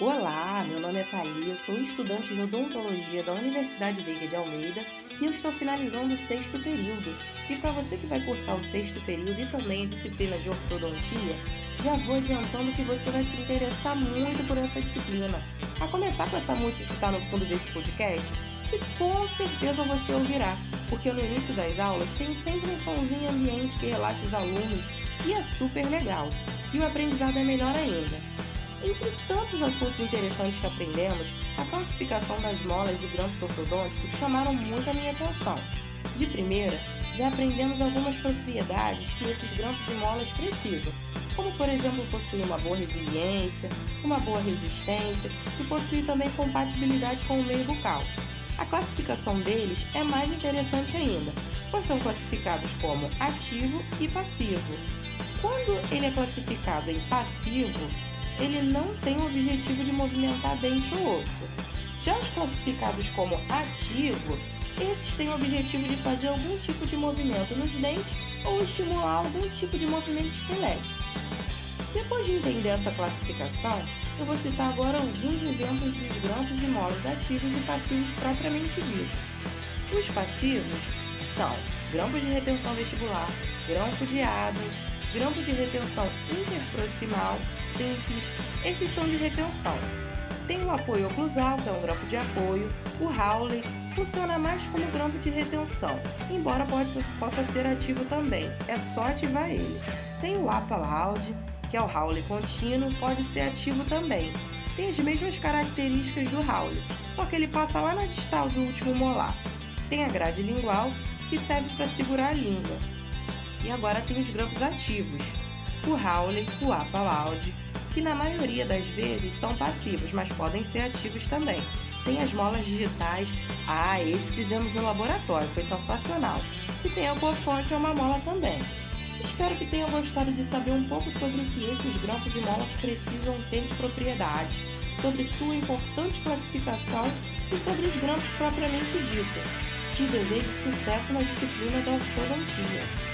Olá, meu nome é Thalia, sou estudante de odontologia da Universidade Veiga de Almeida e eu estou finalizando o sexto período. E para você que vai cursar o sexto período e também a disciplina de ortodontia, já vou adiantando que você vai se interessar muito por essa disciplina. A começar com essa música que está no fundo desse podcast, que com certeza você ouvirá, porque no início das aulas tem sempre um somzinho ambiente que relaxa os alunos e é super legal. E o aprendizado é melhor ainda. Entre tantos assuntos interessantes que aprendemos, a classificação das molas e grampos ortodônticos chamaram muito a minha atenção. De primeira, já aprendemos algumas propriedades que esses grampos e molas precisam, como por exemplo possuir uma boa resiliência, uma boa resistência e possuir também compatibilidade com o meio bucal. A classificação deles é mais interessante ainda, pois são classificados como ativo e passivo. Quando ele é classificado em passivo, ele não tem o objetivo de movimentar dente ou osso. Já os classificados como ativo, esses têm o objetivo de fazer algum tipo de movimento nos dentes ou estimular algum tipo de movimento esquelético. Depois de entender essa classificação, eu vou citar agora alguns exemplos dos grampos e molas ativos e passivos propriamente ditos. Os passivos são grampos de retenção vestibular, grampo de Adams, grampo de retenção interproximal simples, esses são de retenção. Tem o apoio oclusal, que é um grampo de apoio. O Howley funciona mais como grampo de retenção, embora possa ser ativo também, é só ativar ele. Tem o APA Loud, que é o Howley contínuo, pode ser ativo também. Tem as mesmas características do Howley, só que ele passa lá na distal do último molar. Tem a grade lingual, que serve para segurar a língua. E agora tem os grampos ativos, o Howley, o APA Loud, que na maioria das vezes são passivos, mas podem ser ativos também. Tem as molas digitais, ah, esse fizemos no laboratório, foi sensacional. E tem a Cofan, que é uma mola também. Espero que tenham gostado de saber um pouco sobre o que esses grampos e molas precisam ter de propriedades, sobre sua importante classificação e sobre os grampos propriamente dito. Te desejo sucesso na disciplina da ortodontia.